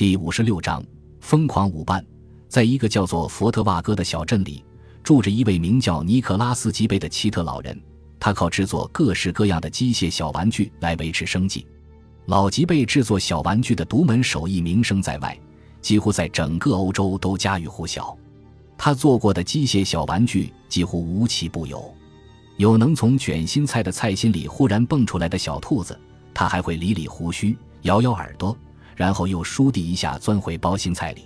第五十六章疯狂舞伴。在一个叫做佛特瓦戈的小镇里，住着一位名叫尼克拉斯·吉贝的奇特老人。他靠制作各式各样的机械小玩具来维持生计。老吉贝制作小玩具的独门手艺名声在外，几乎在整个欧洲都家喻户晓。他做过的机械小玩具几乎无奇不有，有能从卷心菜的菜心里忽然蹦出来的小兔子，他还会理理胡须、摇摇耳朵。然后又倏地一下钻回包心菜里，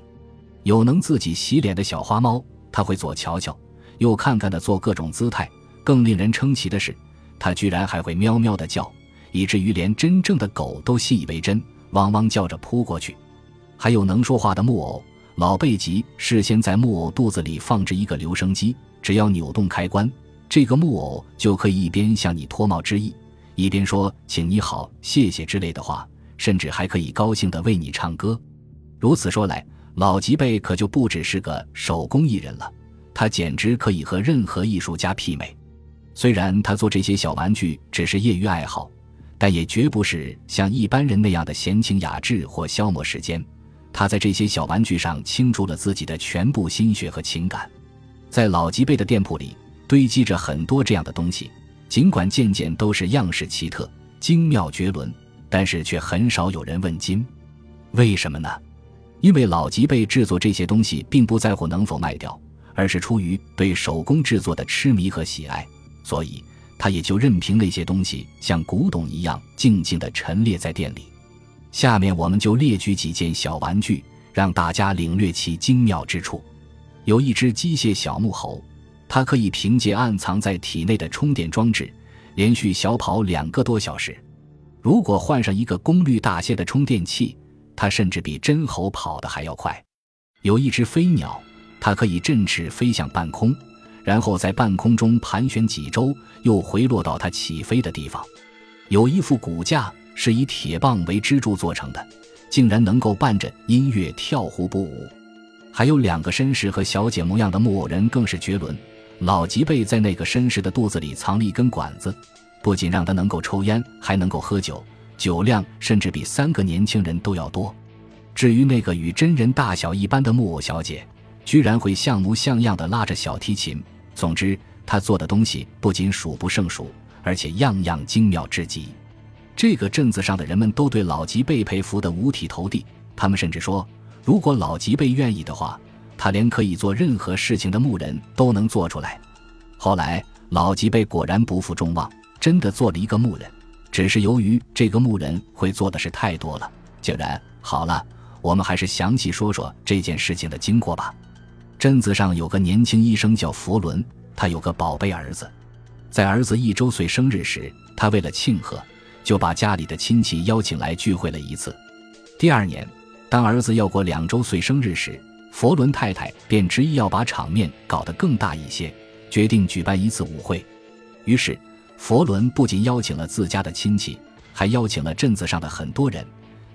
有能自己洗脸的小花猫，它会左瞧瞧，右看看的做各种姿态。更令人称奇的是，它居然还会喵喵的叫，以至于连真正的狗都信以为真，汪汪叫着扑过去。还有能说话的木偶，老贝吉事先在木偶肚子里放置一个留声机，只要扭动开关，这个木偶就可以一边向你脱帽致意，一边说“请你好，谢谢”之类的话。甚至还可以高兴地为你唱歌，如此说来，老吉贝可就不只是个手工艺人了，他简直可以和任何艺术家媲美。虽然他做这些小玩具只是业余爱好，但也绝不是像一般人那样的闲情雅致或消磨时间。他在这些小玩具上倾注了自己的全部心血和情感。在老吉贝的店铺里堆积着很多这样的东西，尽管件件都是样式奇特、精妙绝伦。但是却很少有人问津，为什么呢？因为老吉贝制作这些东西并不在乎能否卖掉，而是出于对手工制作的痴迷和喜爱，所以他也就任凭那些东西像古董一样静静地陈列在店里。下面我们就列举几件小玩具，让大家领略其精妙之处。有一只机械小木猴，它可以凭借暗藏在体内的充电装置，连续小跑两个多小时。如果换上一个功率大些的充电器，它甚至比真猴跑得还要快。有一只飞鸟，它可以振翅飞向半空，然后在半空中盘旋几周，又回落到它起飞的地方。有一副骨架是以铁棒为支柱做成的，竟然能够伴着音乐跳舞不舞。还有两个绅士和小姐模样的木偶人更是绝伦。老吉贝在那个绅士的肚子里藏了一根管子。不仅让他能够抽烟，还能够喝酒，酒量甚至比三个年轻人都要多。至于那个与真人大小一般的木偶小姐，居然会像模像样的拉着小提琴。总之，他做的东西不仅数不胜数，而且样样精妙至极。这个镇子上的人们都对老吉贝佩服得五体投地。他们甚至说，如果老吉贝愿意的话，他连可以做任何事情的木人都能做出来。后来，老吉贝果然不负众望。真的做了一个木人，只是由于这个木人会做的事太多了，竟然好了。我们还是详细说说这件事情的经过吧。镇子上有个年轻医生叫佛伦，他有个宝贝儿子，在儿子一周岁生日时，他为了庆贺，就把家里的亲戚邀请来聚会了一次。第二年，当儿子要过两周岁生日时，佛伦太太便执意要把场面搞得更大一些，决定举办一次舞会。于是。佛伦不仅邀请了自家的亲戚，还邀请了镇子上的很多人，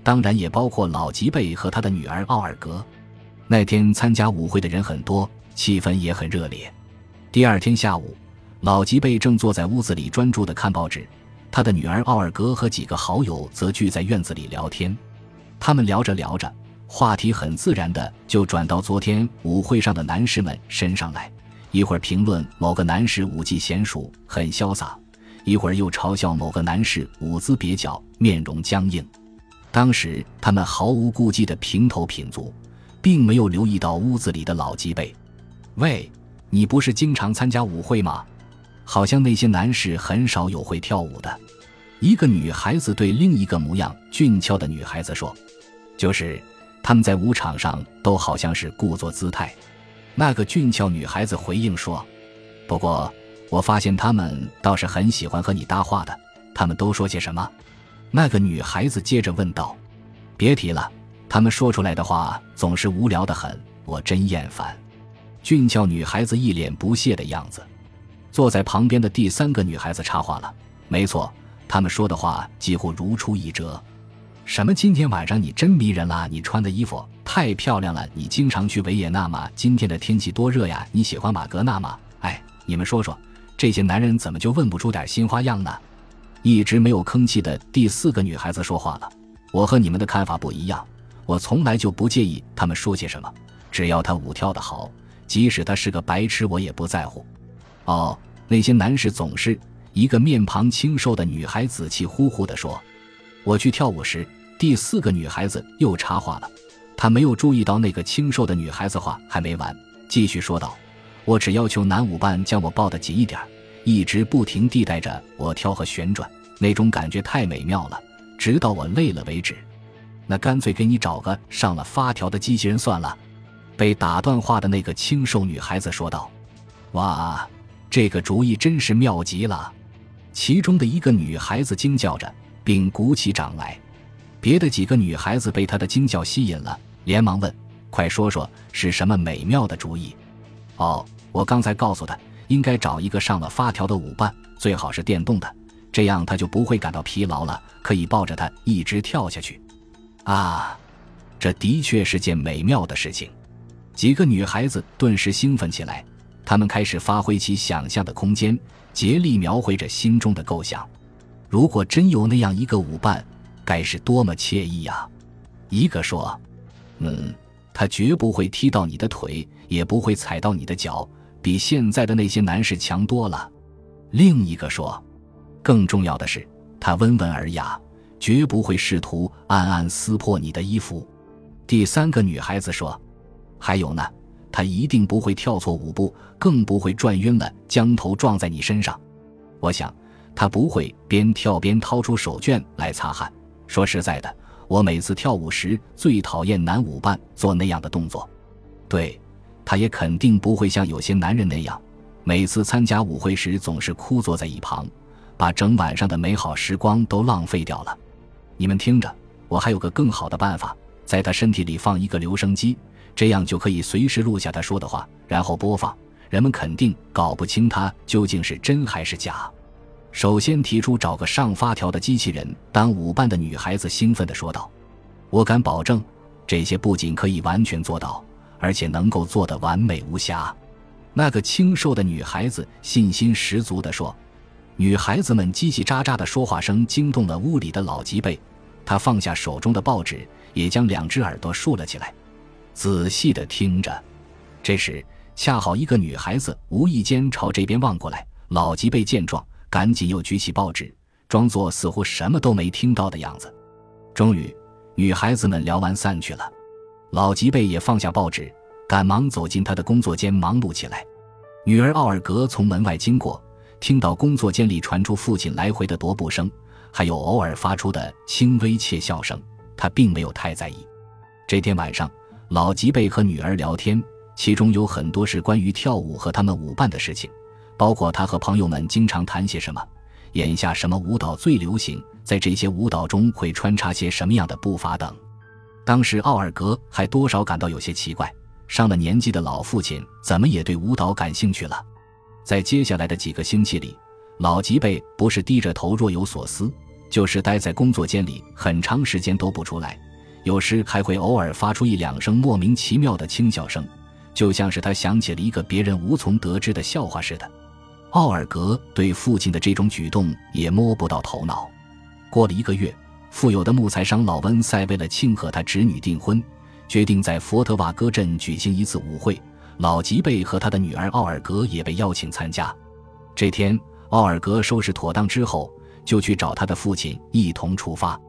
当然也包括老吉贝和他的女儿奥尔格。那天参加舞会的人很多，气氛也很热烈。第二天下午，老吉贝正坐在屋子里专注地看报纸，他的女儿奥尔格和几个好友则聚在院子里聊天。他们聊着聊着，话题很自然的就转到昨天舞会上的男士们身上来，一会儿评论某个男士舞技娴熟，很潇洒。一会儿又嘲笑某个男士舞姿蹩脚、面容僵硬。当时他们毫无顾忌的平头品足，并没有留意到屋子里的老吉贝。喂，你不是经常参加舞会吗？好像那些男士很少有会跳舞的。一个女孩子对另一个模样俊俏的女孩子说：“就是他们在舞场上都好像是故作姿态。”那个俊俏女孩子回应说：“不过。”我发现他们倒是很喜欢和你搭话的，他们都说些什么？那个女孩子接着问道。别提了，他们说出来的话总是无聊的很，我真厌烦。俊俏女孩子一脸不屑的样子。坐在旁边的第三个女孩子插话了。没错，他们说的话几乎如出一辙。什么？今天晚上你真迷人啦！你穿的衣服太漂亮了。你经常去维也纳吗？今天的天气多热呀！你喜欢马格纳吗？哎，你们说说。这些男人怎么就问不出点新花样呢？一直没有吭气的第四个女孩子说话了：“我和你们的看法不一样，我从来就不介意他们说些什么，只要他舞跳得好，即使他是个白痴，我也不在乎。哦，那些男士总是一个面庞清瘦的女孩子气呼呼地说：“我去跳舞时。”第四个女孩子又插话了，她没有注意到那个清瘦的女孩子话还没完，继续说道：“我只要求男舞伴将我抱得紧一点，一直不停地带着我跳和旋转，那种感觉太美妙了，直到我累了为止。那干脆给你找个上了发条的机器人算了。”被打断话的那个清瘦女孩子说道：“哇，这个主意真是妙极了！”其中的一个女孩子惊叫着，并鼓起掌来。别的几个女孩子被她的惊叫吸引了，连忙问：“快说说是什么美妙的主意？”“哦，我刚才告诉他，应该找一个上了发条的舞伴，最好是电动的，这样他就不会感到疲劳了，可以抱着他一直跳下去。”啊，这的确是件美妙的事情。几个女孩子顿时兴奋起来，她们开始发挥起想象的空间，竭力描绘着心中的构想。如果真有那样一个舞伴，该是多么惬意呀！一个说：“嗯，他绝不会踢到你的腿，也不会踩到你的脚，比现在的那些男士强多了。”另一个说：“更重要的是，他温文尔雅，绝不会试图暗暗撕破你的衣服。”第三个女孩子说：“还有呢，他一定不会跳错舞步，更不会转晕了将头撞在你身上。我想，他不会边跳边掏出手绢来擦汗。”说实在的，我每次跳舞时最讨厌男舞伴做那样的动作。对，他也肯定不会像有些男人那样，每次参加舞会时总是枯坐在一旁，把整晚上的美好时光都浪费掉了。你们听着，我还有个更好的办法，在他身体里放一个留声机，这样就可以随时录下他说的话，然后播放。人们肯定搞不清他究竟是真还是假。首先提出找个上发条的机器人当舞伴的女孩子兴奋地说道：“我敢保证，这些不仅可以完全做到，而且能够做得完美无瑕。”那个清瘦的女孩子信心十足地说。女孩子们叽叽喳喳的说话声惊动了屋里的老吉贝，他放下手中的报纸，也将两只耳朵竖了起来，仔细地听着。这时，恰好一个女孩子无意间朝这边望过来，老吉贝见状。赶紧又举起报纸，装作似乎什么都没听到的样子。终于，女孩子们聊完散去了。老吉贝也放下报纸，赶忙走进他的工作间，忙碌起来。女儿奥尔格从门外经过，听到工作间里传出父亲来回的踱步声，还有偶尔发出的轻微窃笑声，她并没有太在意。这天晚上，老吉贝和女儿聊天，其中有很多是关于跳舞和他们舞伴的事情。包括他和朋友们经常谈些什么，眼下什么舞蹈最流行，在这些舞蹈中会穿插些什么样的步伐等。当时奥尔格还多少感到有些奇怪，上了年纪的老父亲怎么也对舞蹈感兴趣了。在接下来的几个星期里，老吉贝不是低着头若有所思，就是待在工作间里很长时间都不出来，有时还会偶尔发出一两声莫名其妙的轻笑声，就像是他想起了一个别人无从得知的笑话似的。奥尔格对父亲的这种举动也摸不到头脑。过了一个月，富有的木材商老温塞为了庆贺他侄女订婚，决定在佛特瓦戈镇举行一次舞会。老吉贝和他的女儿奥尔格也被邀请参加。这天，奥尔格收拾妥当之后，就去找他的父亲一同出发。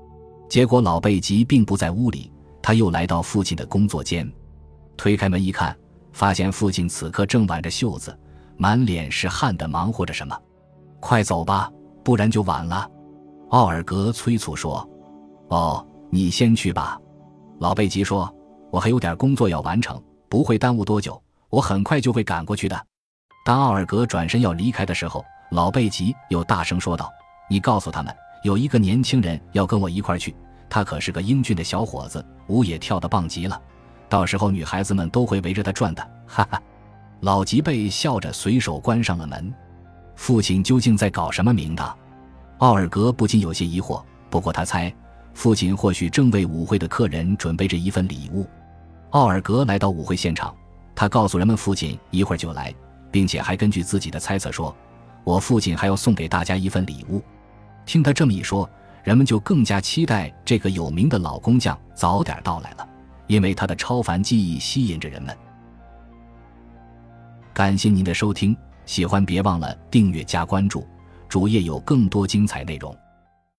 结果老贝吉并不在屋里，他又来到父亲的工作间，推开门一看，发现父亲此刻正挽着袖子。满脸是汗的忙活着什么？快走吧，不然就晚了。奥尔格催促说：“哦，你先去吧。”老贝吉说：“我还有点工作要完成，不会耽误多久，我很快就会赶过去的。”当奥尔格转身要离开的时候，老贝吉又大声说道：“你告诉他们，有一个年轻人要跟我一块去，他可是个英俊的小伙子，舞也跳得棒极了，到时候女孩子们都会围着他转的。”哈哈。老吉贝笑着随手关上了门。父亲究竟在搞什么名堂？奥尔格不禁有些疑惑。不过他猜，父亲或许正为舞会的客人准备着一份礼物。奥尔格来到舞会现场，他告诉人们父亲一会儿就来，并且还根据自己的猜测说：“我父亲还要送给大家一份礼物。”听他这么一说，人们就更加期待这个有名的老工匠早点到来了。因为他的超凡技艺吸引着人们。感谢您的收听，喜欢别忘了订阅加关注，主页有更多精彩内容。